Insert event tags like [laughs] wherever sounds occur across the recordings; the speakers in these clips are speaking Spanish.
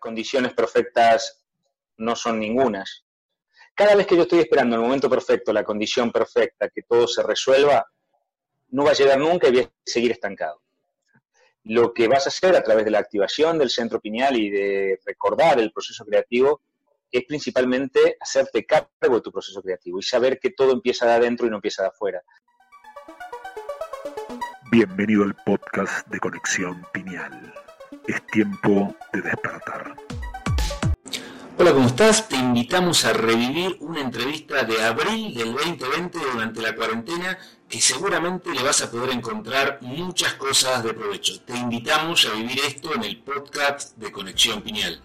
Condiciones perfectas no son ningunas. Cada vez que yo estoy esperando el momento perfecto, la condición perfecta, que todo se resuelva, no va a llegar nunca y voy a seguir estancado lo que vas a hacer a través de la activación del centro pineal y de recordar el proceso creativo es principalmente hacerte cargo de tu proceso creativo y saber que todo empieza de adentro y no empieza de afuera. Bienvenido al podcast de Conexión Pineal. Es tiempo de despertar. Hola, ¿cómo estás? Te invitamos a revivir una entrevista de abril del 2020 durante la cuarentena que seguramente le vas a poder encontrar muchas cosas de provecho. Te invitamos a vivir esto en el podcast de Conexión Pineal.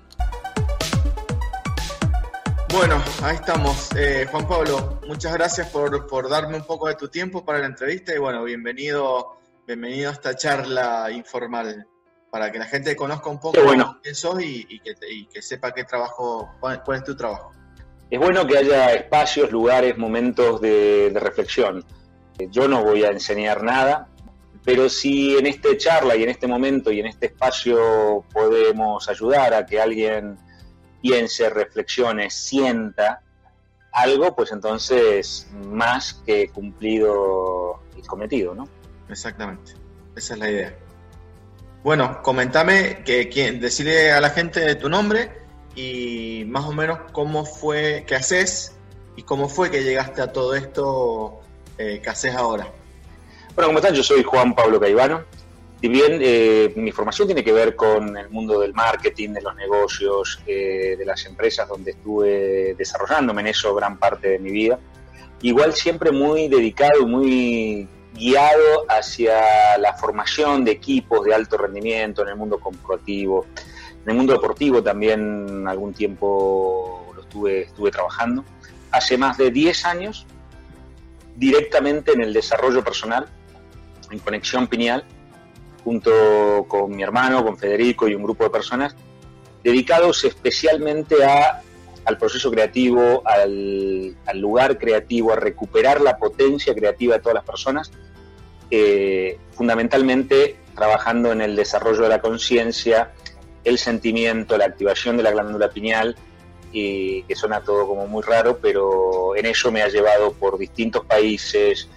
Bueno, ahí estamos. Eh, Juan Pablo, muchas gracias por, por, darme un poco de tu tiempo para la entrevista y bueno, bienvenido, bienvenido a esta charla informal para que la gente conozca un poco bueno. quién sos y, y, que, y, que, sepa qué trabajo, cuál, es tu trabajo. Es bueno que haya espacios, lugares, momentos de, de reflexión yo no voy a enseñar nada, pero si en esta charla y en este momento y en este espacio podemos ayudar a que alguien piense, reflexione, sienta algo, pues entonces más que cumplido el cometido, ¿no? Exactamente, esa es la idea. Bueno, comentame, que, que, decirle a la gente tu nombre y más o menos cómo fue, qué haces y cómo fue que llegaste a todo esto eh, ¿qué haces ahora? Bueno, ¿cómo están? Yo soy Juan Pablo Caivano. Si bien eh, mi formación tiene que ver con el mundo del marketing, de los negocios, eh, de las empresas donde estuve desarrollándome en eso gran parte de mi vida, igual siempre muy dedicado y muy guiado hacia la formación de equipos de alto rendimiento en el mundo corporativo. En el mundo deportivo también algún tiempo lo estuve, estuve trabajando. Hace más de 10 años directamente en el desarrollo personal, en Conexión Pineal, junto con mi hermano, con Federico y un grupo de personas, dedicados especialmente a, al proceso creativo, al, lugar creativo, a recuperar la potencia creativa de todas las personas, eh, fundamentalmente trabajando en el desarrollo de la conciencia, el sentimiento, la activación de la glándula pineal, y que suena todo como muy raro, pero en eso me ha llevado por distintos países,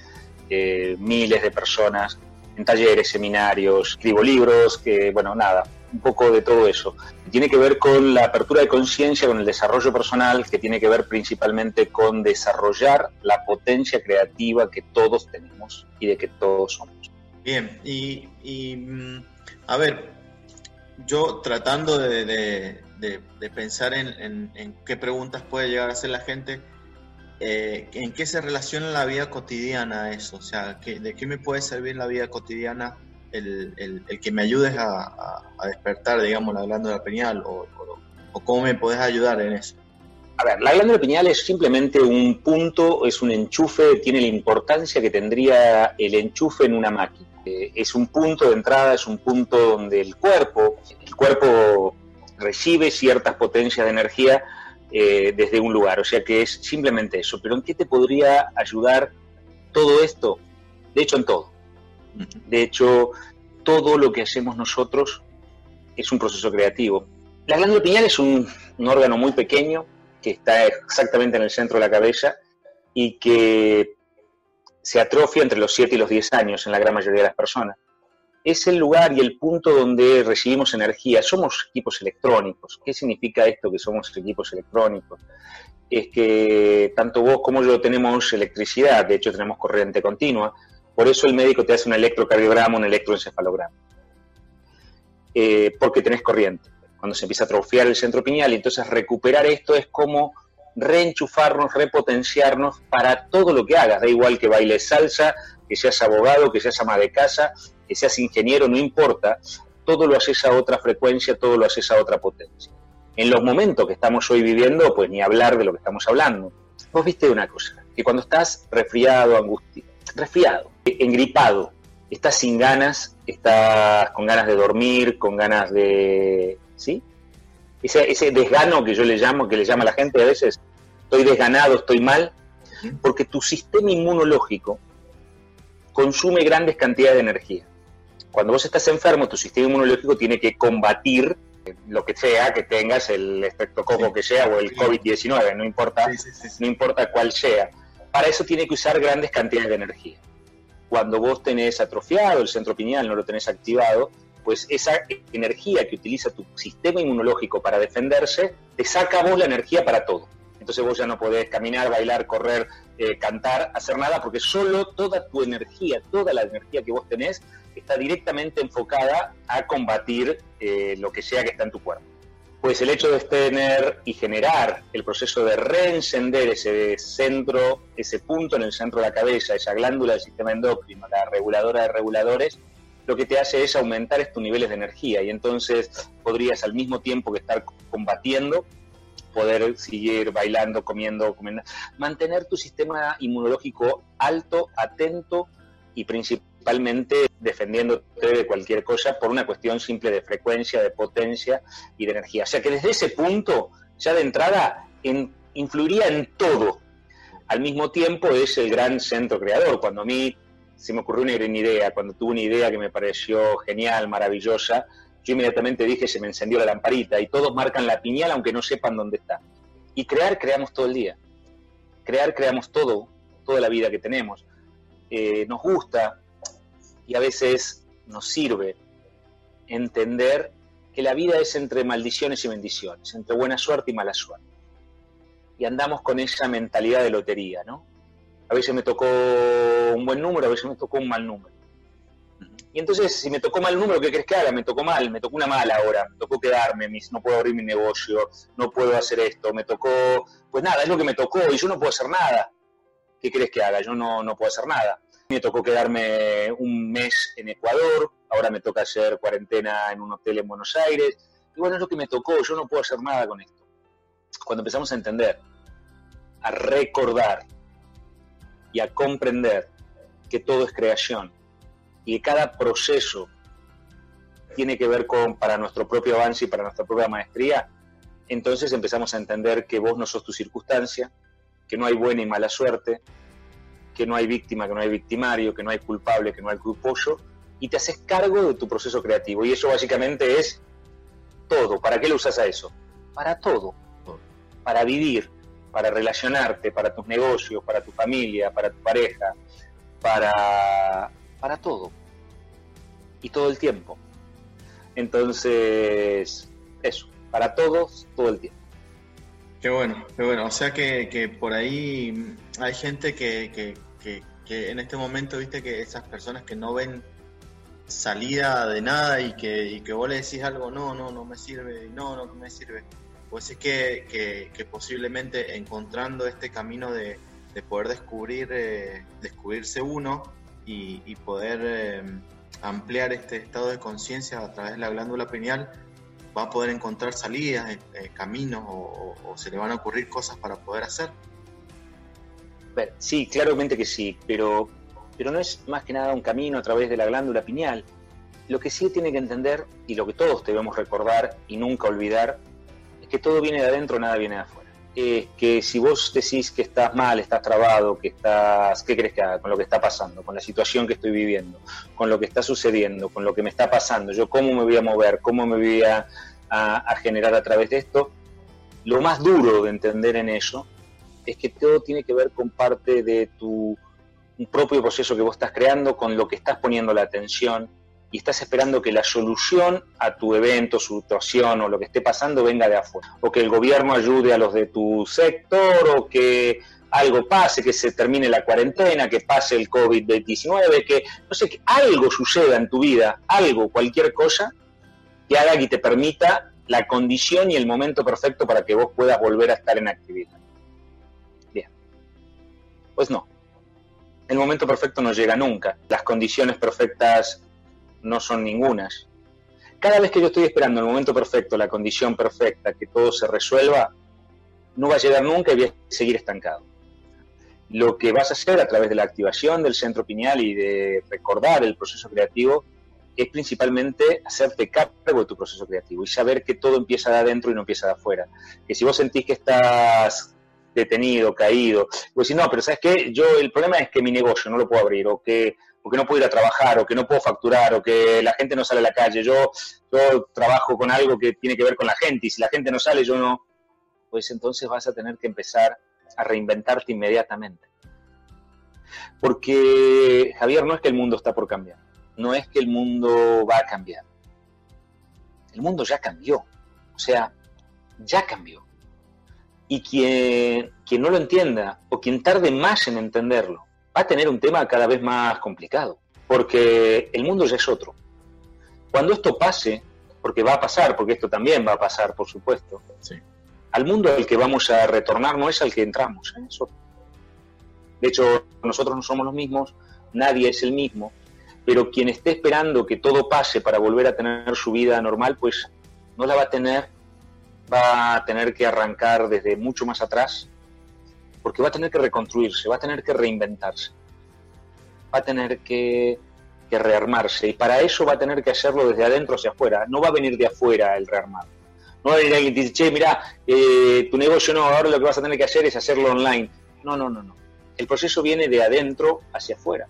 eh, miles de personas, en talleres, seminarios, escribo libros, que bueno, nada, un poco de todo eso. Tiene que ver con la apertura de conciencia, con el desarrollo personal, que tiene que ver principalmente con desarrollar la potencia creativa que todos tenemos y de que todos somos. Bien, y, y mm, a ver, yo tratando de, de, de, de pensar en, en, en, qué preguntas puede llegar a hacer la gente, eh, en qué se relaciona la vida cotidiana eso, o sea, ¿qué, ¿de qué me puede servir la vida cotidiana el, que me ayudes a, despertar, digamos, la glándula pineal o, o, cómo me puedes ayudar en eso? A ver, la glándula pineal es simplemente un punto, es un enchufe, tiene la importancia que tendría el enchufe en una máquina. Eh, es un punto de entrada, es un punto donde el cuerpo, el cuerpo recibe ciertas potencias de energía eh, desde un lugar. O sea que es simplemente eso. Pero ¿en qué te podría ayudar todo esto? De hecho, en todo. De hecho, todo lo que hacemos nosotros es un proceso creativo. La glándula pineal es un, un órgano muy pequeño que está exactamente en el centro de la cabeza y que se atrofia entre los 7 y los 10 años en la gran mayoría de las personas. es el lugar y el punto donde recibimos energía. Somos equipos electrónicos. ¿Qué significa esto que somos equipos electrónicos? Es que tanto vos como yo tenemos electricidad, de hecho tenemos corriente continua, por eso el médico te hace un electrocardiograma, un electroencefalograma. Eh, porque tenés corriente. Cuando se empieza a atrofiar el centro pineal, entonces recuperar esto es como reenchufarnos, repotenciarnos para todo lo que hagas. Da igual que bailes salsa, que seas abogado, que seas ama de casa, que seas ingeniero, no importa, todo lo haces a otra frecuencia, todo lo haces a otra potencia. En los momentos que estamos hoy viviendo, pues ni hablar de lo que estamos hablando. Vos viste una cosa, que cuando estás resfriado, angustiado, resfriado, engripado, estás sin ganas, estás con ganas de dormir, con ganas de... ¿Sí? Ese, ese desgano que yo le llamo, que le llama a la gente a veces, estoy desganado, estoy mal, porque tu sistema inmunológico consume grandes cantidades de energía. Cuando vos estás enfermo, tu sistema inmunológico tiene que combatir lo que sea que tengas, el estreptococo que sea o el COVID-19, no importa, no importa cuál sea. Para eso tiene que usar grandes cantidades de energía. Cuando vos tenés atrofiado el centro pineal, no lo tenés activado, pues esa energía que utiliza tu sistema inmunológico para defenderse, te saca vos la energía para todo. Entonces vos ya no podés caminar, bailar, correr, eh, cantar, hacer nada, porque solo toda tu energía, toda la energía que vos tenés, está directamente enfocada a combatir eh, lo que sea que está en tu cuerpo. Pues el hecho de tener y generar el proceso de reencender ese centro, ese punto en el centro de la cabeza, esa glándula del sistema endocrino, la reguladora de reguladores, lo que te hace es aumentar estos niveles de energía. Y entonces podrías al mismo tiempo que estar combatiendo, poder seguir bailando, comiendo, mantener tu sistema inmunológico alto, atento y principalmente defendiéndote de cualquier cosa por una cuestión simple de frecuencia, de potencia y de energía. O sea que desde ese punto, ya de entrada, influiría en todo. Al mismo tiempo es el gran centro creador. Cuando a mí se me ocurrió una gran idea, cuando tuve una idea que me pareció genial, maravillosa, yo inmediatamente dije, se me encendió la lamparita y todos marcan la piñal aunque no sepan dónde está. Y crear, creamos todo el día. Crear, creamos todo, toda la vida que tenemos. Eh, nos gusta y a veces nos sirve entender que la vida es entre maldiciones y bendiciones, entre buena suerte y mala suerte. Y andamos con esa mentalidad de lotería, ¿no? A veces me tocó un buen número, a veces me tocó un mal número. Y entonces, si me tocó mal número, ¿qué crees que haga? Me tocó mal, me tocó una mala hora, me tocó quedarme, no puedo abrir mi negocio, no puedo hacer esto, me tocó, pues nada, es lo que me tocó y yo no puedo hacer nada. ¿qué crees que haga? Yo no, no puedo hacer nada. Me tocó quedarme un mes en Ecuador, ahora me toca hacer cuarentena en un hotel en Buenos Aires. Y bueno, es lo que me tocó, yo no puedo hacer nada con esto. Cuando empezamos a entender, a recordar y a comprender que todo es creación y que cada proceso tiene que ver con para nuestro propio avance y para nuestra propia maestría, entonces empezamos a entender que vos no sos tu circunstancia, que no hay buena y mala suerte, que no hay víctima, que no hay victimario, que no hay culpable, que no hay culposo, y te haces cargo de tu proceso creativo. Y eso básicamente es todo. ¿Para qué lo usas a eso? Para todo. Para vivir, para relacionarte, para tus negocios, para tu familia, para tu pareja, para, para todo. Y todo el tiempo. Entonces, eso, para todos, todo el tiempo. Qué bueno, qué bueno. O sea que, por ahí hay gente que, en este momento, viste, que esas personas que no ven salida de nada y que, que vos le decís algo, no, no, no me sirve, no, no, me sirve. Pues es que, posiblemente encontrando este camino de, poder descubrir, eh, descubrirse uno y, poder eh, ampliar este estado de conciencia a través de la glándula pineal, va a poder encontrar salidas, eh, caminos o, se le van a ocurrir cosas para poder hacer. Sí, claramente que sí, pero, pero no es más que nada un camino a través de la glándula pineal. Lo que sí tiene que entender, y lo que todos debemos recordar y nunca olvidar, es que todo viene de adentro, nada viene de afuera. Es que si vos decís que estás mal, estás trabado, que estás, ¿qué crees que haga con lo que está pasando, con la situación que estoy viviendo, con lo que está sucediendo, con lo que me está pasando? Yo cómo me voy a mover, cómo me voy a a, generar a través de esto. Lo más duro de entender en eso es que todo tiene que ver con parte de tu propio proceso que vos estás creando, con lo que estás poniendo la atención, y estás esperando que la solución a tu evento, situación o lo que esté pasando venga de afuera. O que el gobierno ayude a los de tu sector o que algo pase, que se termine la cuarentena, que pase el COVID-19, que no sé, que algo suceda en tu vida, algo, cualquier cosa, que haga y te permita la condición y el momento perfecto para que vos puedas volver a estar en actividad. Pues no. El momento perfecto no llega nunca. Las condiciones perfectas no son ningunas. Cada vez que yo estoy esperando el momento perfecto, la condición perfecta, que todo se resuelva, no va a llegar nunca y voy a seguir estancado. Lo que vas a hacer a través de la activación del centro pineal y de recordar el proceso creativo es principalmente hacerte cargo de tu proceso creativo y saber que todo empieza de adentro y no empieza de afuera. Que si vos sentís que estás detenido, caído, pues si no, pero ¿sabes qué? Yo el problema es que mi negocio no lo puedo abrir o que, o no puedo ir a trabajar o que no puedo facturar o que la gente no sale a la calle. Yo, yo trabajo con algo que tiene que ver con la gente y si la gente no sale, yo no. Pues entonces vas a tener que empezar a reinventarte inmediatamente. Porque, Javier, no es que el mundo está por cambiar no es que el mundo va a cambiar. El mundo ya cambió. O sea, ya cambió. Y quien, quien no lo entienda o quien tarde más en entenderlo va a tener un tema cada vez más complicado. Porque el mundo ya es otro. Cuando esto pase, porque va a pasar, porque esto también va a pasar, por supuesto, al mundo al que vamos a retornar no es al que entramos, es otro. De hecho, nosotros no somos los mismos, nadie es el mismo, pero quien esté esperando que todo pase para volver a tener su vida normal, pues no la va a tener, va a tener que arrancar desde mucho más atrás, porque va a tener que reconstruirse, va a tener que reinventarse, va a tener que, rearmarse, y para eso va a tener que hacerlo desde adentro hacia afuera, no va a venir de afuera el rearmar. No va a venir alguien y dice, che, mira, eh, tu negocio no, ahora lo que vas a tener que hacer es hacerlo online. No, no, no, no. El proceso viene de adentro hacia afuera.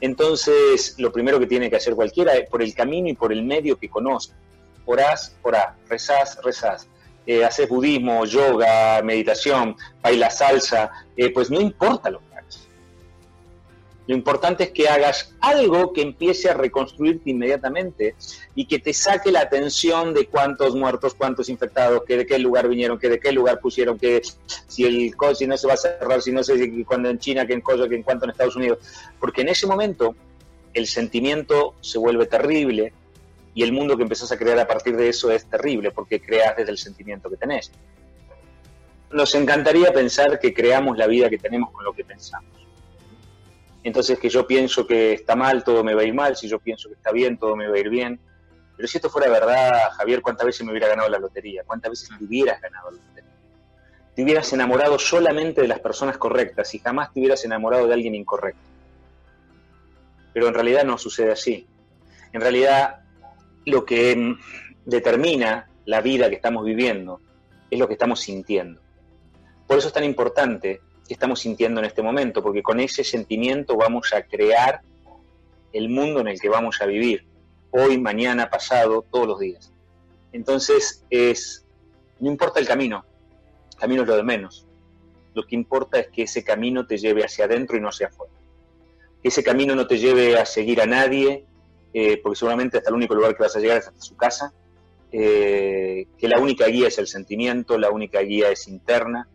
Entonces, lo primero que tiene que hacer cualquiera es por el camino y por el medio que conozca. Orás, orá, rezás, rezás. Eh, haces budismo, yoga, meditación, bailas salsa, eh, pues no importa lo lo importante es que hagas algo que empiece a reconstruirte inmediatamente y que te saque la atención de cuántos muertos, cuántos infectados, que de qué lugar vinieron, que de qué lugar pusieron, que si el si no se va a cerrar, si no sé si cuando en China, que en Coyo, que en cuanto en Estados Unidos. Porque en ese momento el sentimiento se vuelve terrible y el mundo que empezás a crear a partir de eso es terrible porque creas desde el sentimiento que tenés. Nos encantaría pensar que creamos la vida que tenemos con lo que pensamos entonces que yo pienso que está mal, todo me va a ir mal, si yo pienso que está bien, todo me va a ir bien. Pero si esto fuera verdad, Javier, ¿cuántas veces me hubiera ganado la lotería? ¿Cuántas veces te hubieras ganado la lotería? Te hubieras enamorado solamente de las personas correctas y jamás te hubieras enamorado de alguien incorrecto. Pero en realidad no sucede así. En realidad lo que determina la vida que estamos viviendo es lo que estamos sintiendo. Por eso es tan importante que estamos sintiendo en este momento, porque con ese sentimiento vamos a crear el mundo en el que vamos a vivir, hoy, mañana, pasado, todos los días. Entonces, es, no importa el camino, el camino es lo de menos. Lo que importa es que ese camino te lleve hacia adentro y no hacia afuera. Que ese camino no te lleve a seguir a nadie, eh, porque seguramente hasta el único lugar que vas a llegar es hasta su casa. Eh, que la única guía es el sentimiento, la única guía es interna,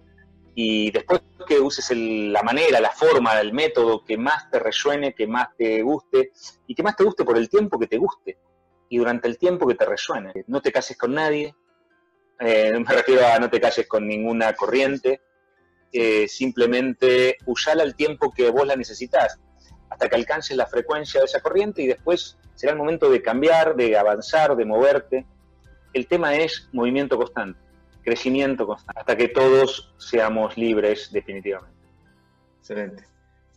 y después que uses la manera, la forma, el método que más te resuene, que más te guste y que más te guste por el tiempo que te guste y durante el tiempo que te resuene. No te cases con nadie, eh, [laughs] me refiero a no te cases con ninguna corriente, eh, simplemente usala al tiempo que vos la necesitas, hasta que alcances la frecuencia de esa corriente y después será el momento de cambiar, de avanzar, de moverte. El tema es movimiento constante crecimiento constante, hasta que todos seamos libres definitivamente. Excelente.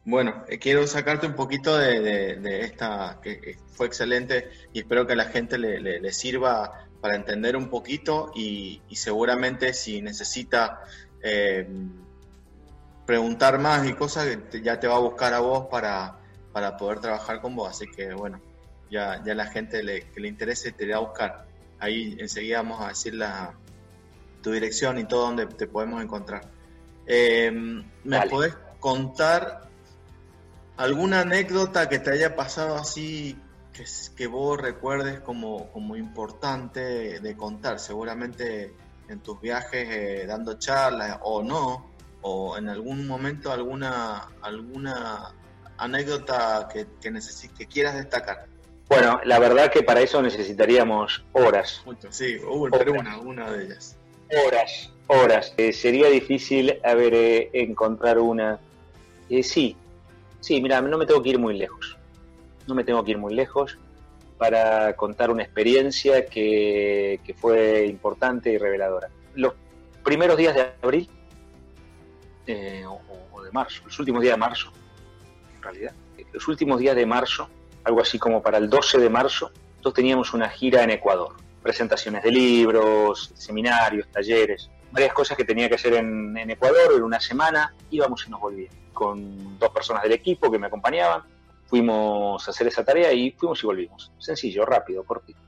Bueno, eh, quiero sacarte un poquito de, esta, que fue excelente y espero que a la gente le, sirva para entender un poquito y, seguramente si necesita eh, preguntar más y cosas, ya te va a buscar a vos para, para poder trabajar con vos. Así que bueno, ya, ya la gente que le interese te va a buscar. Ahí enseguida vamos a decir la, tu dirección y todo donde te podemos encontrar. Eh, ¿Me puedes contar alguna anécdota que te haya pasado así que, que vos recuerdes como, como importante de contar? Seguramente en tus viajes eh, dando charlas o no, o en algún momento alguna, alguna anécdota que, que, que quieras destacar. Bueno, la verdad que para eso necesitaríamos horas. Sí, hubo una, una de ellas. Horas, horas. Eh, sería difícil a ver, eh, encontrar una. Eh, sí, sí, mira, no me tengo que ir muy lejos. No me tengo que ir muy lejos para contar una experiencia que, que fue importante y reveladora. Los primeros días de abril, o, o de marzo, los últimos días de marzo, realidad, los últimos días de marzo, algo así como para el 12 de marzo, nosotros teníamos una gira en Ecuador. Presentaciones de libros, seminarios, talleres, varias cosas que tenía que hacer en, Ecuador en una semana. Íbamos y nos volvíamos con dos personas del equipo que me acompañaban. Fuimos a hacer esa tarea y fuimos y volvimos. Sencillo, rápido, cortito.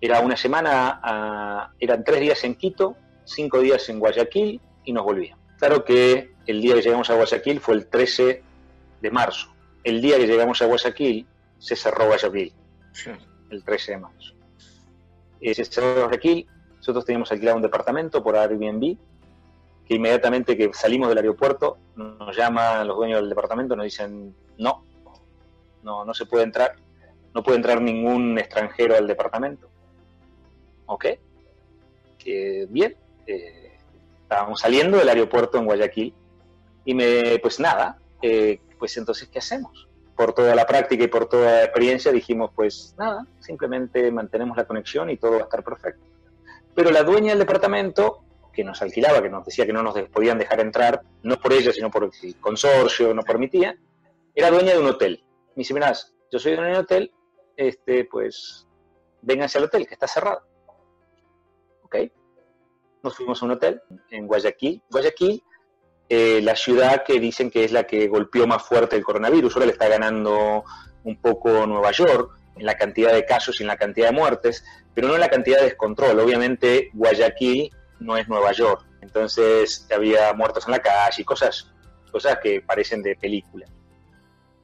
Era una semana, eran tres días en Quito, cinco días en Guayaquil y nos volvíamos. Claro que el día que llegamos a Guayaquil fue el 13 de marzo el día que llegamos a Guayaquil, se cerró Guayaquil, el 13 de marzo. Eh, se cerró Guayaquil, nosotros teníamos alquilado un departamento por Airbnb, que inmediatamente que salimos del aeropuerto, nos llaman los dueños del departamento, nos dicen, no, no, no se puede entrar, no puede entrar ningún extranjero al departamento. ¿Ok? bien, eh, estábamos saliendo del aeropuerto en Guayaquil y me, pues nada, eh, pues entonces, ¿qué hacemos? Por toda la práctica y por toda la experiencia dijimos, pues nada, simplemente mantenemos la conexión y todo va a estar perfecto. Pero la dueña del departamento, que nos alquilaba, que nos decía que no nos podían dejar entrar, no por ella, sino por el consorcio, no permitía, era dueña de un hotel. Me dice, mirá, yo soy dueña de un hotel, este, pues vénganse al hotel, que está cerrado. ¿Ok? Nos fuimos a un hotel en Guayaquil. Guayaquil eh, la ciudad que dicen que es la que golpeó más fuerte el coronavirus. Ahora le está ganando un poco Nueva York en la cantidad de casos y en la cantidad de muertes, pero no en la cantidad de descontrol. Obviamente Guayaquil no es Nueva York, entonces había muertos en la calle y cosas, cosas que parecen de película.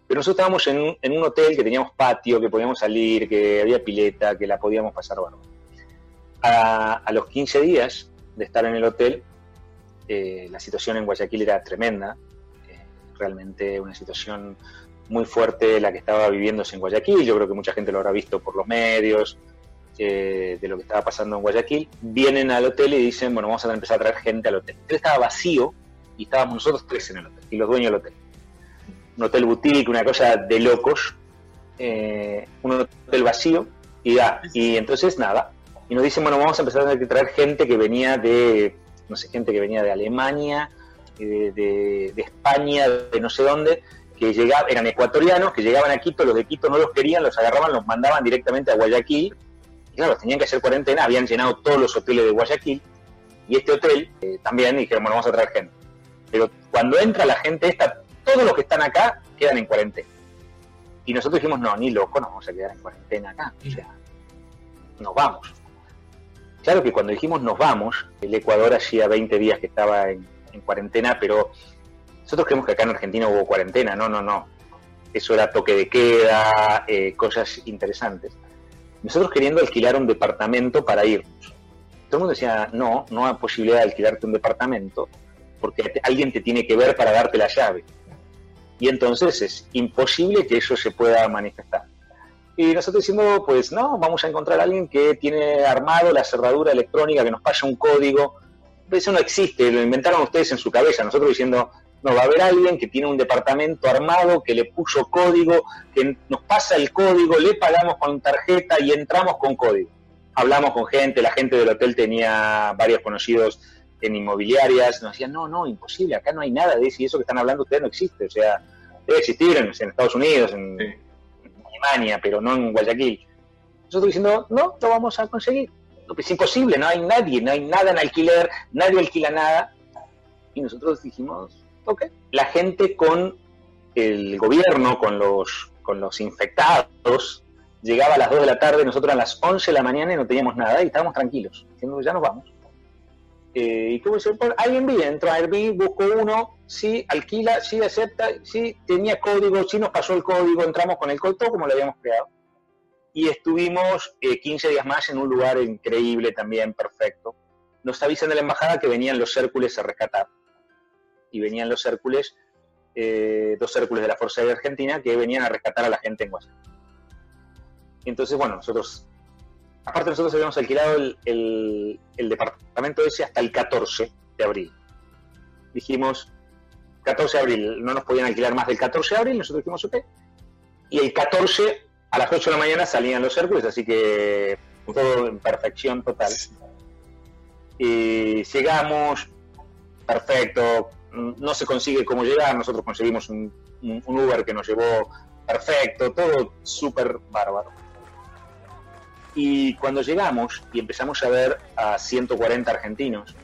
Pero nosotros estábamos en un, hotel que teníamos patio, que podíamos salir, que había pileta, que la podíamos pasar bueno. A, a los 15 días de estar en el hotel, eh, la situación en Guayaquil era tremenda, eh, realmente una situación muy fuerte la que estaba viviéndose en Guayaquil, yo creo que mucha gente lo habrá visto por los medios, eh, de lo que estaba pasando en Guayaquil, vienen al hotel y dicen, bueno, vamos a empezar a traer gente al hotel. El hotel estaba vacío y estábamos nosotros tres en el hotel, y los dueños del hotel. Un hotel boutique, una cosa de locos, un hotel vacío, y, y entonces nada, y nos dicen, bueno, vamos a empezar a traer gente que venía de no sé, gente que venía de Alemania, de, España, de no sé dónde, que llegaban, eran ecuatorianos, que llegaban a Quito, los de Quito no los querían, los agarraban, los mandaban directamente a Guayaquil, y claro, tenían que hacer cuarentena, habían llenado todos los hoteles de Guayaquil, y este hotel eh, también, dijeron, bueno, vamos a traer gente. Pero cuando entra la gente esta, todos los que están acá quedan en cuarentena. Y nosotros dijimos, no, ni loco, no vamos a quedar en cuarentena acá, o sea, nos vamos. Claro que cuando dijimos nos vamos, el Ecuador hacía 20 días que estaba en, cuarentena, pero nosotros creemos que acá en Argentina hubo cuarentena, no, no, no. Eso era toque de queda, eh, cosas interesantes. Nosotros queriendo alquilar un departamento para irnos. Todo el mundo decía, no, no hay posibilidad de alquilarte un departamento porque alguien te tiene que ver para darte la llave. Y entonces es imposible que eso se pueda manifestar. Y nosotros diciendo, pues no, vamos a encontrar a alguien que tiene armado la cerradura electrónica, que nos pase un código. Eso no existe, lo inventaron ustedes en su cabeza. Nosotros diciendo, no, va a haber alguien que tiene un departamento armado, que le puso código, que nos pasa el código, le pagamos con tarjeta y entramos con código. Hablamos con gente, la gente del hotel tenía varios conocidos en inmobiliarias, nos decían, no, no, imposible, acá no hay nada de eso y eso que están hablando ustedes no existe. O sea, debe existir en, Estados Unidos, en, pero no en Guayaquil. Nosotros diciendo, no, lo vamos a conseguir. Es imposible, no hay nadie, no hay nada en alquiler, nadie alquila nada. Y nosotros dijimos, ok. La gente con el gobierno, con los, con los infectados, llegaba a las 2 de la tarde, nosotros a las 11 de la mañana y no teníamos nada y estábamos tranquilos, diciendo, ya nos vamos. Eh, ¿Y cómo dice? Alguien vi, entró a Airbnb, buscó uno, sí, alquila, sí, acepta, sí, tenía código, sí nos pasó el código, entramos con el código, como lo habíamos creado. y estuvimos 15 días más en un lugar increíble también, perfecto. Nos avisan de la embajada que venían los Hércules a rescatar. Y venían los Hércules, dos Hércules de la Fuerza Aérea Argentina, que venían a rescatar a la gente en Guayaquil. Entonces, bueno, nosotros, aparte nosotros habíamos alquilado el, departamento ese hasta el 14 de abril. Dijimos, 14 de abril, no nos podían alquilar más del 14 de abril, nosotros dijimos, ok. Y el 14 a las 8 de la mañana salían los Hércules, así que todo en perfección total. Y llegamos, perfecto, no se consigue cómo llegar, nosotros conseguimos un Uber que nos llevó perfecto, todo súper bárbaro. Y cuando llegamos y empezamos a ver a 140 argentinos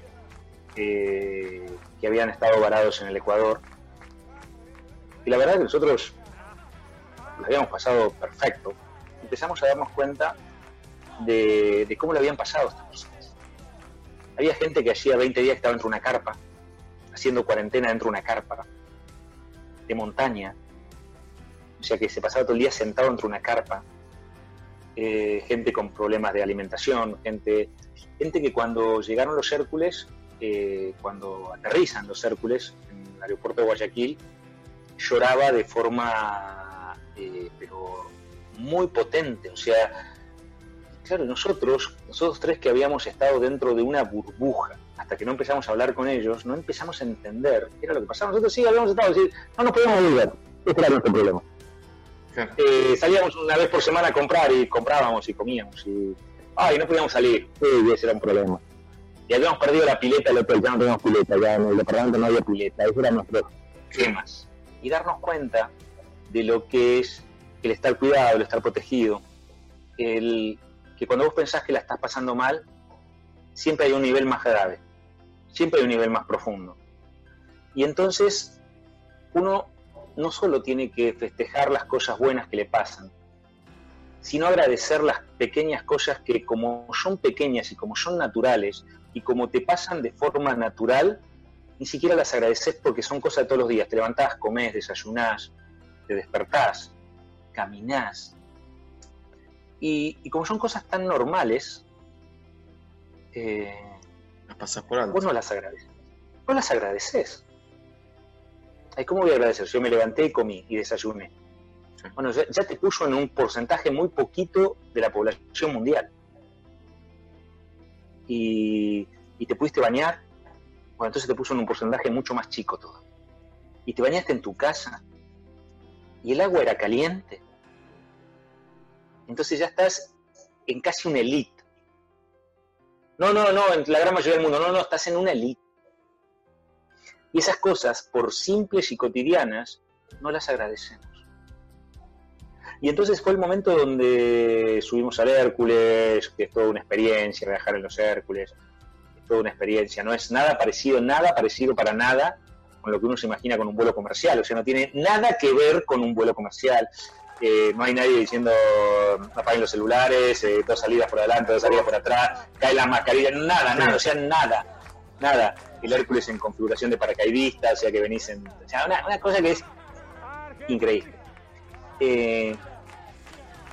eh, que habían estado varados en el Ecuador, y la verdad que nosotros lo habíamos pasado perfecto, empezamos a darnos cuenta de, cómo le habían pasado estas personas. Había gente que hacía 20 días estaba dentro de una carpa, haciendo cuarentena dentro de una carpa, de montaña, o sea que se pasaba todo el día sentado dentro de una carpa, eh, gente con problemas de alimentación, gente, gente que cuando llegaron los Hércules, eh, cuando aterrizan los Hércules en el aeropuerto de Guayaquil, lloraba de forma, eh, pero muy potente. O sea, claro, nosotros, nosotros tres que habíamos estado dentro de una burbuja, hasta que no empezamos a hablar con ellos, no empezamos a entender qué era lo que pasaba. Nosotros sí habíamos estado, decir, no nos podíamos volver. Ese era nuestro problema. Eh, salíamos una vez por semana a comprar y comprábamos y comíamos. Y, ay, no podíamos salir. Sí, ese era un problema. Y habíamos perdido la pileta del hotel, ya no teníamos pileta, ya en el departamento no había pileta. Esos eran nuestros temas. Y darnos cuenta de lo que es el estar cuidado, el estar protegido. El, que cuando vos pensás que la estás pasando mal, siempre hay un nivel más grave. Siempre hay un nivel más profundo. Y entonces uno no solo tiene que festejar las cosas buenas que le pasan, sino agradecer las pequeñas cosas que como son pequeñas y como son naturales y como te pasan de forma natural, ni siquiera las agradeces porque son cosas de todos los días. Te levantás, comés, desayunás, te despertás, caminás. Y, como son cosas tan normales, eh, las pasas por alto. Vos no las agradeces. Vos las agradeces. ¿Cómo voy a agradecer? Yo me levanté y comí y desayuné. Bueno, ya, te puso en un porcentaje muy poquito de la población mundial. Y, te pudiste bañar, bueno, entonces te puso en un porcentaje mucho más chico todo. Y te bañaste en tu casa. Y el agua era caliente. Entonces ya estás en casi una elite. No, no, no, en la gran mayoría del mundo, no, no, estás en una elite. Y esas cosas, por simples y cotidianas, no las agradecemos. Y entonces fue el momento donde subimos al Hércules, que es toda una experiencia, viajar en los Hércules, es toda una experiencia, no es nada parecido, nada parecido para nada con lo que uno se imagina con un vuelo comercial, o sea, no tiene nada que ver con un vuelo comercial. Eh, no hay nadie diciendo apaguen los celulares, eh, dos salidas por adelante, dos salidas por atrás, cae la mascarilla, nada, nada, o sea, nada nada, el Hércules en configuración de paracaidista, o sea que venís en. O sea, una, cosa que es increíble. Eh,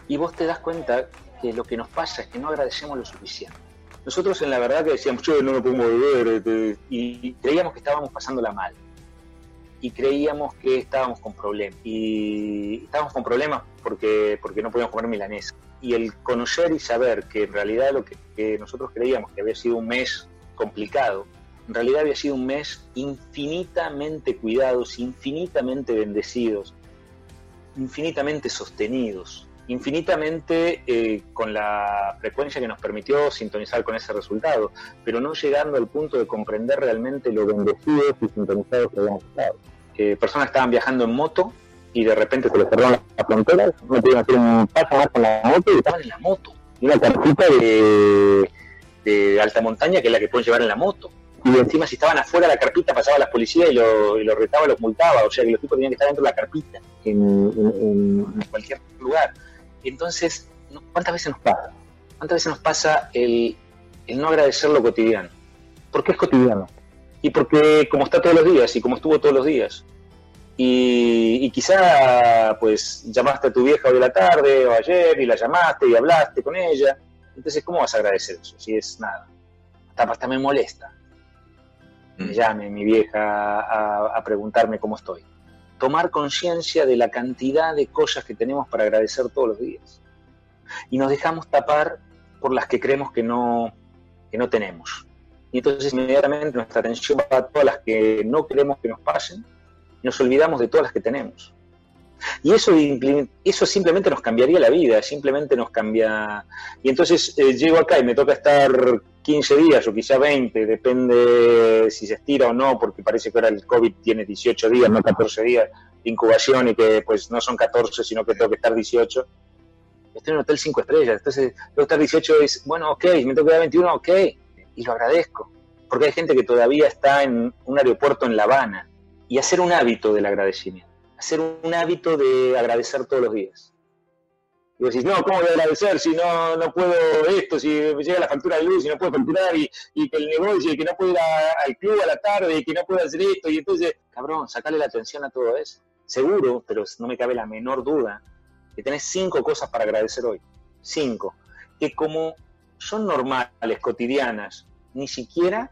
y vos te das cuenta que lo que nos pasa es que no agradecemos lo suficiente. Nosotros en la verdad que decíamos, yo no me podemos volver, este", y creíamos que estábamos pasándola mal. Y creíamos que estábamos con problemas. Y estábamos con problemas porque, porque no podíamos comer milanesa. Y el conocer y saber que en realidad lo que, que nosotros creíamos que había sido un mes complicado, en realidad había sido un mes infinitamente cuidados, infinitamente bendecidos, infinitamente sostenidos, infinitamente eh, con la frecuencia que nos permitió sintonizar con ese resultado, pero no llegando al punto de comprender realmente lo bendecidos y sintonizados que habíamos estado. Eh, personas estaban viajando en moto y de repente se les cerraron las fronteras, no pudieron hacer un paso más con la moto y estaban en la moto. Una carpita de, de alta montaña que es la que pueden llevar en la moto y encima si estaban afuera de la carpita pasaba la policía y los lo retaba, los multaba, o sea que los tipos tenían que estar dentro de la carpita, en, cualquier lugar. Entonces, ¿cuántas veces nos pasa? ¿Cuántas veces nos pasa el, no agradecer lo cotidiano? ¿Por qué es cotidiano? Y porque como está todos los días y como estuvo todos los días. Y, quizá pues llamaste a tu vieja hoy de la tarde o ayer y la llamaste y hablaste con ella. Entonces, ¿cómo vas a agradecer eso? Si es nada. Hasta, hasta me molesta. Me mm. llame mi vieja a preguntarme cómo estoy. Tomar conciencia de la cantidad de cosas que tenemos para agradecer todos los días. Y nos dejamos tapar por las que creemos que no, que no tenemos. Y entonces inmediatamente nuestra atención va a todas las que no queremos que nos pasen y nos olvidamos de todas las que tenemos. Y eso, eso simplemente nos cambiaría la vida, simplemente nos cambia. Y entonces eh, llego acá y me toca estar 15 días o quizá 20, depende si se estira o no, porque parece que ahora el COVID tiene 18 días, no 14 días de incubación y que pues no son 14, sino que tengo que estar 18 estoy en un hotel 5 estrellas, entonces tengo estar 18 es, bueno, ok, me tengo que dar 21, ok, y lo agradezco, porque hay gente que todavía está en un aeropuerto en La Habana, y hacer un hábito del agradecimiento, hacer un hábito de agradecer todos los días. Y vos decís, no, ¿cómo voy a agradecer si no, no puedo esto, si me llega la factura de luz, y no puedo facturar, y, y que el negocio, y que no puedo ir al club a la tarde, y que no puedo hacer esto, y entonces, cabrón, sacarle la atención a todo eso. Seguro, pero no me cabe la menor duda, que tenés cinco cosas para agradecer hoy. Cinco. Que como son normales, cotidianas, ni siquiera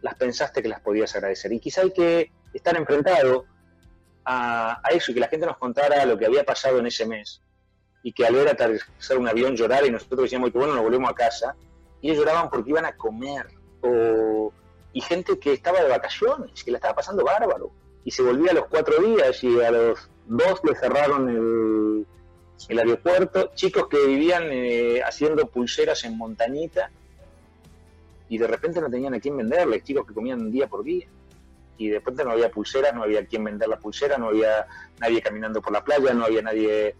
las pensaste que las podías agradecer. Y quizá hay que estar enfrentado a, eso y que la gente nos contara lo que había pasado en ese mes. Y que al ver aterrizar un avión llorar y nosotros decíamos, que bueno, nos volvemos a casa. Y ellos lloraban porque iban a comer. O, y gente que estaba de vacaciones, que la estaba pasando bárbaro. Y se volvía a los cuatro días y a los dos le cerraron el, aeropuerto, chicos que vivían eh, haciendo pulseras en montañita y de repente no tenían a quién venderles, chicos que comían día por día. Y de repente no había pulseras, no había a quién vender la pulsera, no había nadie caminando por la playa, no había nadie...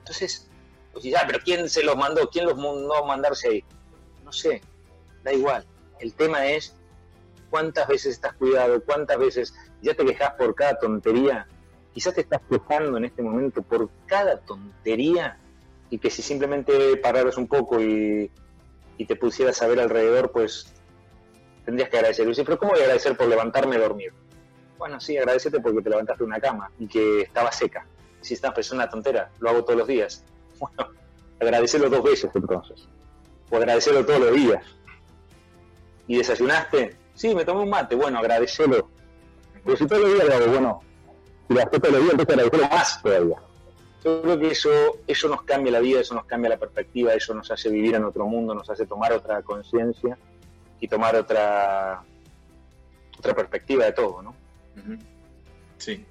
Entonces, pues ya, pero ¿quién se los mandó? ¿Quién los mandó mandarse ahí? No sé, da igual. El tema es cuántas veces estás cuidado, cuántas veces ya te quejas por cada tontería quizás te estás quejando en este momento por cada tontería y que si simplemente pararas un poco y, te pusieras a ver alrededor, pues tendrías que agradecer. Y pero ¿cómo voy a agradecer por levantarme y dormir? Bueno, sí, agradecete porque te levantaste de una cama y que estaba seca. Si estás pensando una tontera, lo hago todos los días. [laughs] Bueno, agradecerlo dos veces entonces. O agradecerlo todos los días. ¿Y desayunaste? Sí, me tomé un mate. Bueno, agradecelo. Pero si todos los días lo hago, bueno, y la foto de la vida empieza a más todavía. Yo creo que eso, eso nos cambia la vida, eso nos cambia la perspectiva, eso nos hace vivir en otro mundo, nos hace tomar otra conciencia y tomar otra, otra perspectiva de todo, ¿no? Sí.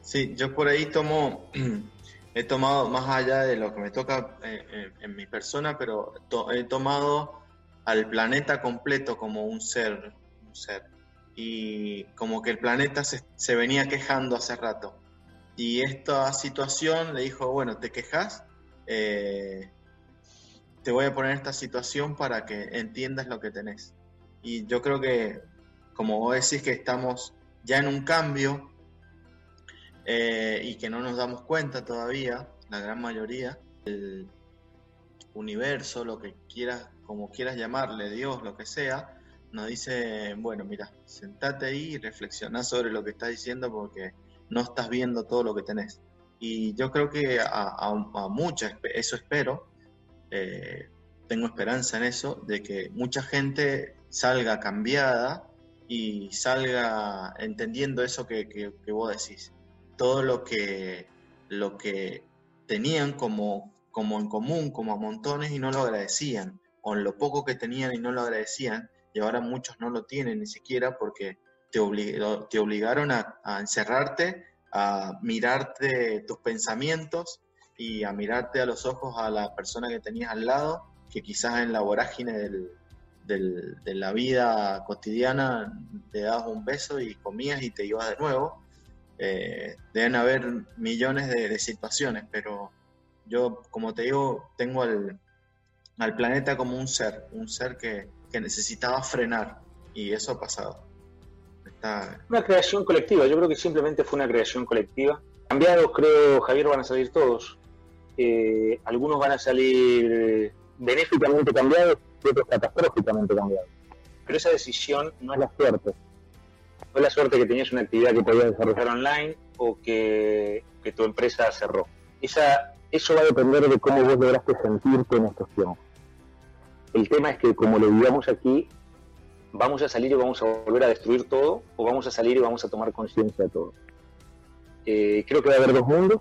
Sí, yo por ahí tomo, [clears throat] he tomado más allá de lo que me toca eh, eh, en mi persona, pero he tomado al planeta completo como un ser, un ser y como que el planeta se, venía quejando hace rato. Y esta situación le dijo, bueno, te quejas, eh, te voy a poner esta situación para que entiendas lo que tenés. Y yo creo que, como vos decís que estamos ya en un cambio eh, y que no nos damos cuenta todavía, la gran mayoría, el universo, lo que quieras, como quieras llamarle, Dios, lo que sea, nos dice, bueno, mira, sentate ahí y reflexiona sobre lo que estás diciendo porque no estás viendo todo lo que tenés. Y yo creo que a, a, muchas, eso espero, eh, tengo esperanza en eso, de que mucha gente salga cambiada y salga entendiendo eso que, que, vos decís. Todo lo que, lo que tenían como, como en común, como a montones y no lo agradecían, o lo poco que tenían y no lo agradecían, y ahora muchos no lo tienen ni siquiera porque te, te obligaron a, encerrarte, a mirarte tus pensamientos y a mirarte a los ojos a la persona que tenías al lado, que quizás en la vorágine de la vida cotidiana te dabas un beso y comías y te ibas de nuevo. Eh, deben haber millones de, situaciones, pero yo, como te digo, tengo al planeta como un ser, un ser que, que necesitaba frenar y eso ha pasado. Una creación colectiva, yo creo que simplemente fue una creación colectiva. Cambiados, creo, Javier, van a salir todos. Eh, algunos van a salir benéficamente cambiados y otros catastróficamente cambiados. Pero esa decisión no es la suerte. fue la suerte que tenías una actividad que podías desarrollar online o que, que tu empresa cerró. Esa, eso va a depender de cómo vos lograste sentirte en estos tiempos. El tema es que como lo digamos aquí, vamos a salir y vamos a volver a destruir todo o vamos a salir y vamos a tomar conciencia de todo. Eh, creo que va a haber dos mundos,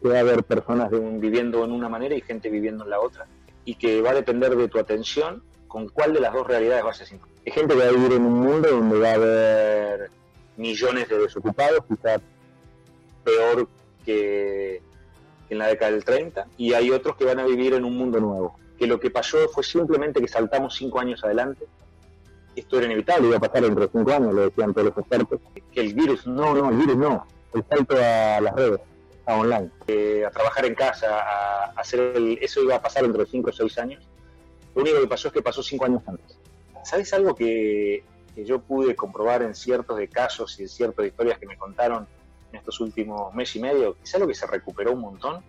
que va a haber personas viviendo en una manera y gente viviendo en la otra, y que va a depender de tu atención con cuál de las dos realidades vas a sentir. Hay gente que va a vivir en un mundo donde va a haber millones de desocupados, quizás peor que en la década del 30, y hay otros que van a vivir en un mundo nuevo, que lo que pasó fue simplemente que saltamos cinco años adelante. Esto era inevitable, iba a pasar dentro de cinco años, lo decían todos los expertos, que el virus, no, no, el virus no, el salto a las redes, a online, eh, a trabajar en casa, a, hacer el, eso iba a pasar de cinco o seis años. Lo único que pasó es que pasó cinco años antes. ¿Sabes algo que, que yo pude comprobar en ciertos de casos y en ciertas historias que me contaron en estos últimos mes y medio? Es algo que se recuperó un montón.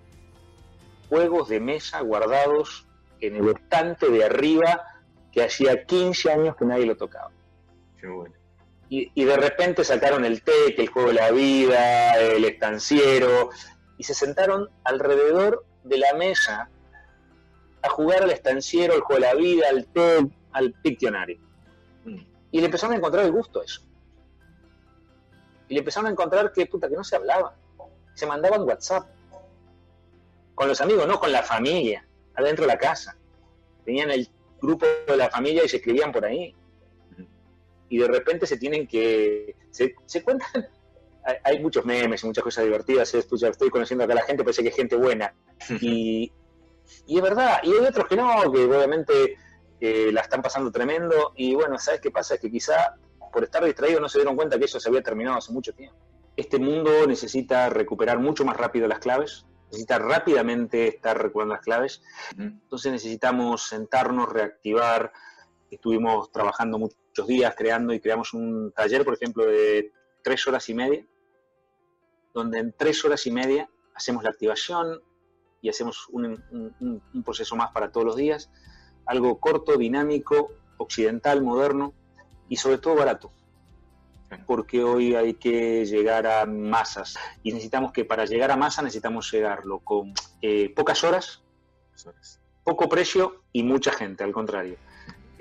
Juegos de mesa guardados en el estante de arriba que hacía 15 años que nadie lo tocaba. Qué bueno. Y, y, de repente sacaron el TEC, el juego de la vida, el estanciero, y se sentaron alrededor de la mesa a jugar al estanciero, al juego de la vida, al TEC, al Pictionary. Y le empezaron a encontrar el gusto a eso. Y le empezaron a encontrar que, puta, que no se hablaba. Se mandaban WhatsApp. Con los amigos, no con la familia, adentro de la casa. Tenían el grupo de la familia y se escribían por ahí. Y de repente se tienen que. Se, se cuentan. [laughs] Hay, hay, muchos memes y muchas cosas divertidas. Esto ya estoy conociendo acá a la gente, parece que es gente buena. [laughs] Y, y es verdad. Y hay otros que no, que obviamente eh, la están pasando tremendo. Y bueno, ¿sabes qué pasa? Es que quizá por estar distraídos no se dieron cuenta que eso se había terminado hace mucho tiempo. Este mundo necesita recuperar mucho más rápido las claves, necesita rápidamente estar recuperando las claves. Entonces necesitamos sentarnos, reactivar. Estuvimos trabajando muchos días creando y creamos un taller, por ejemplo, de tres horas y media, donde en tres horas y media hacemos la activación y hacemos un, un, un proceso más para todos los días. Algo corto, dinámico, occidental, moderno y sobre todo barato porque hoy hay que llegar a masas y necesitamos que para llegar a masa necesitamos llegarlo con eh, pocas horas, poco precio y mucha gente, al contrario.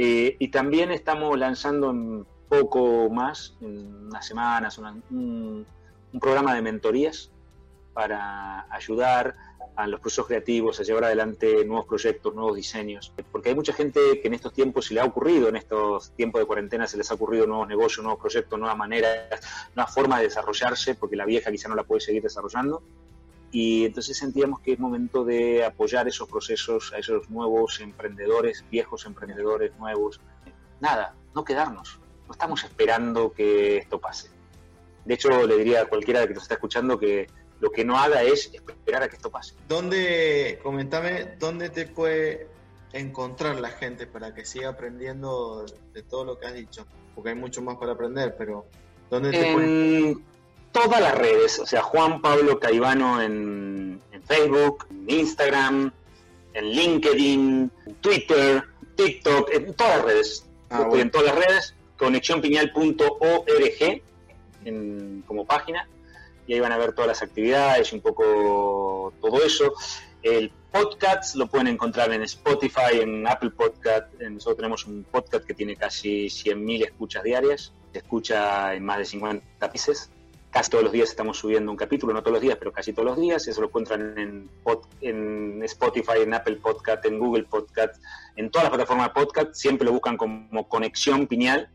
Eh, y también estamos lanzando en poco más, en unas semanas, una, un, un programa de mentorías para ayudar a los procesos creativos, a llevar adelante nuevos proyectos, nuevos diseños. Porque hay mucha gente que en estos tiempos se le ha ocurrido, en estos tiempos de cuarentena se les ha ocurrido nuevos negocios, nuevos proyectos, nuevas maneras, nuevas formas de desarrollarse, porque la vieja quizá no la puede seguir desarrollando. Y entonces sentíamos que es momento de apoyar esos procesos a esos nuevos emprendedores, viejos emprendedores nuevos. Nada, no quedarnos. No estamos esperando que esto pase. De hecho, le diría a cualquiera que nos está escuchando que lo que no haga es esperar a que esto pase. ¿Dónde, comentame, dónde te puede encontrar la gente para que siga aprendiendo de todo lo que has dicho? Porque hay mucho más para aprender, pero ¿dónde te en puede... todas las redes, o sea, Juan Pablo Caivano en, en Facebook, en Instagram, en LinkedIn, en Twitter, TikTok, en todas las redes. Ah, bueno. en todas las redes, conexionpiñal.org en- como página y ahí van a ver todas las actividades, un poco todo eso. El podcast lo pueden encontrar en Spotify, en Apple Podcast. Eh, Nosotros tenemos un podcast que tiene casi 100.000 escuchas diarias. Se escucha en más de 50 países. Casi todos los días estamos subiendo un capítulo, no todos los días, pero casi todos los días. Eso lo encuentran en, en Spotify, en Apple Podcast, en Google Podcast, en todas las plataformas de podcast. Siempre lo buscan como Conexión Piñal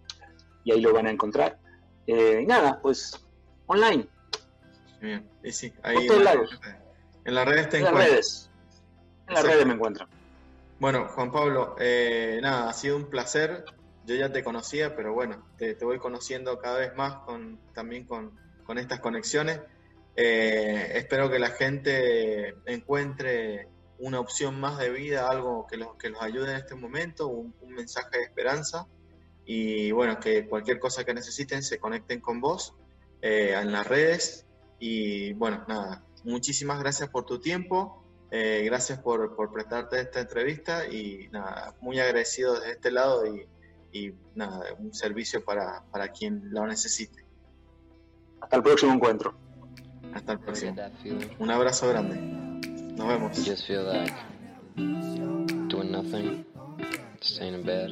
y ahí lo van a encontrar. Eh, y nada, pues online. Bien, y sí, ahí en, la- lados. en las redes te En las redes. En las redes me encuentran. Bueno, Juan Pablo, eh, nada, ha sido un placer. Yo ya te conocía, pero bueno, te, te voy conociendo cada vez más con, también con, con estas conexiones. Eh, espero que la gente encuentre una opción más de vida, algo que los, que los ayude en este momento, un, mensaje de esperanza. Y bueno, que cualquier cosa que necesiten se conecten con vos eh, en las redes. Y bueno, nada, muchísimas gracias por tu tiempo. Eh, gracias por, por prestarte esta entrevista y nada, muy agradecido desde este lado y, y nada, un servicio para, para quien lo necesite. Hasta el próximo encuentro. Hasta el próximo. Un abrazo grande. Nos vemos. just feel like doing nothing, staying in bed.